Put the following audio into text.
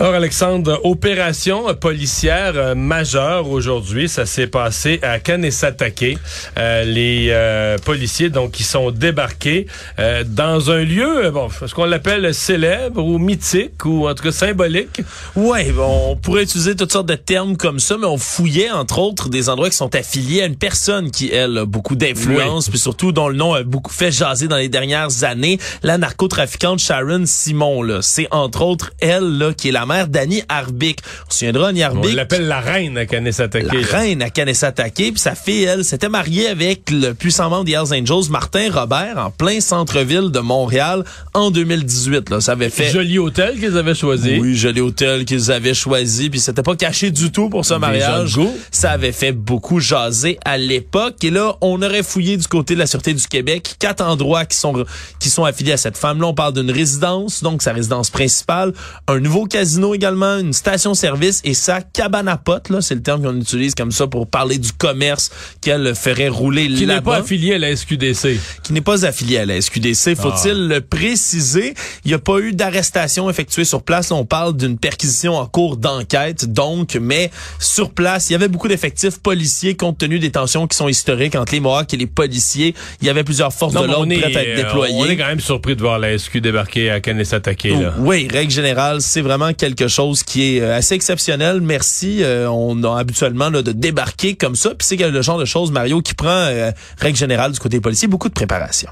Alors Alexandre, opération policière euh, majeure aujourd'hui, ça s'est passé à Kanesatake. Euh, les euh, policiers donc qui sont débarqués euh, dans un lieu, bon, ce qu'on l'appelle célèbre ou mythique ou en tout cas symbolique. Ouais, bon, on pourrait utiliser toutes sortes de termes comme ça, mais on fouillait entre autres des endroits qui sont affiliés à une personne qui elle a beaucoup d'influence, puis surtout dont le nom a beaucoup fait jaser dans les dernières années, la narcotrafiquante Sharon Simon. Là, c'est entre autres elle là qui est la mère d'Annie Arbic. On se souviendra, Annie Arbic. On l'appelle la reine à Kanesatake. La reine à Kanesatake. Puis sa fille, elle, s'était mariée avec le puissant membre des Hells Angels, Martin Robert, en plein centre-ville de Montréal en 2018. Là. Ça avait fait... Joli hôtel qu'ils avaient choisi. Oui, joli hôtel qu'ils avaient choisi. Puis c'était pas caché du tout pour ce mariage. Ça avait fait beaucoup jaser à l'époque. Et là, on aurait fouillé du côté de la Sûreté du Québec quatre endroits qui sont, qui sont affiliés à cette femme-là. On parle d'une résidence, donc sa résidence principale, un nouveau casino également, une station-service et sa cabane à potes, là, c'est le terme qu'on utilise comme ça pour parler du commerce qu'elle ferait rouler Qui là-bas. n'est pas affilié à la SQDC. Qui n'est pas affilié à la SQDC, faut-il le préciser. Il n'y a pas eu d'arrestation effectuée sur place. On parle d'une perquisition en cours d'enquête, donc, mais sur place, il y avait beaucoup d'effectifs policiers compte tenu des tensions qui sont historiques entre les Mohawks et les policiers. Il y avait plusieurs forces Non, de l'ordre prêtes à être euh, déployées. On est quand même surpris de voir la SQ débarquer à Kanesatake. là. Oui, règle générale, c'est vraiment quelque chose qui est euh, assez exceptionnel. Merci. Euh, on a habituellement là, de débarquer comme ça. Puis c'est le genre de choses, Mario, qui prend, euh, règle générale du côté policier, beaucoup de préparation.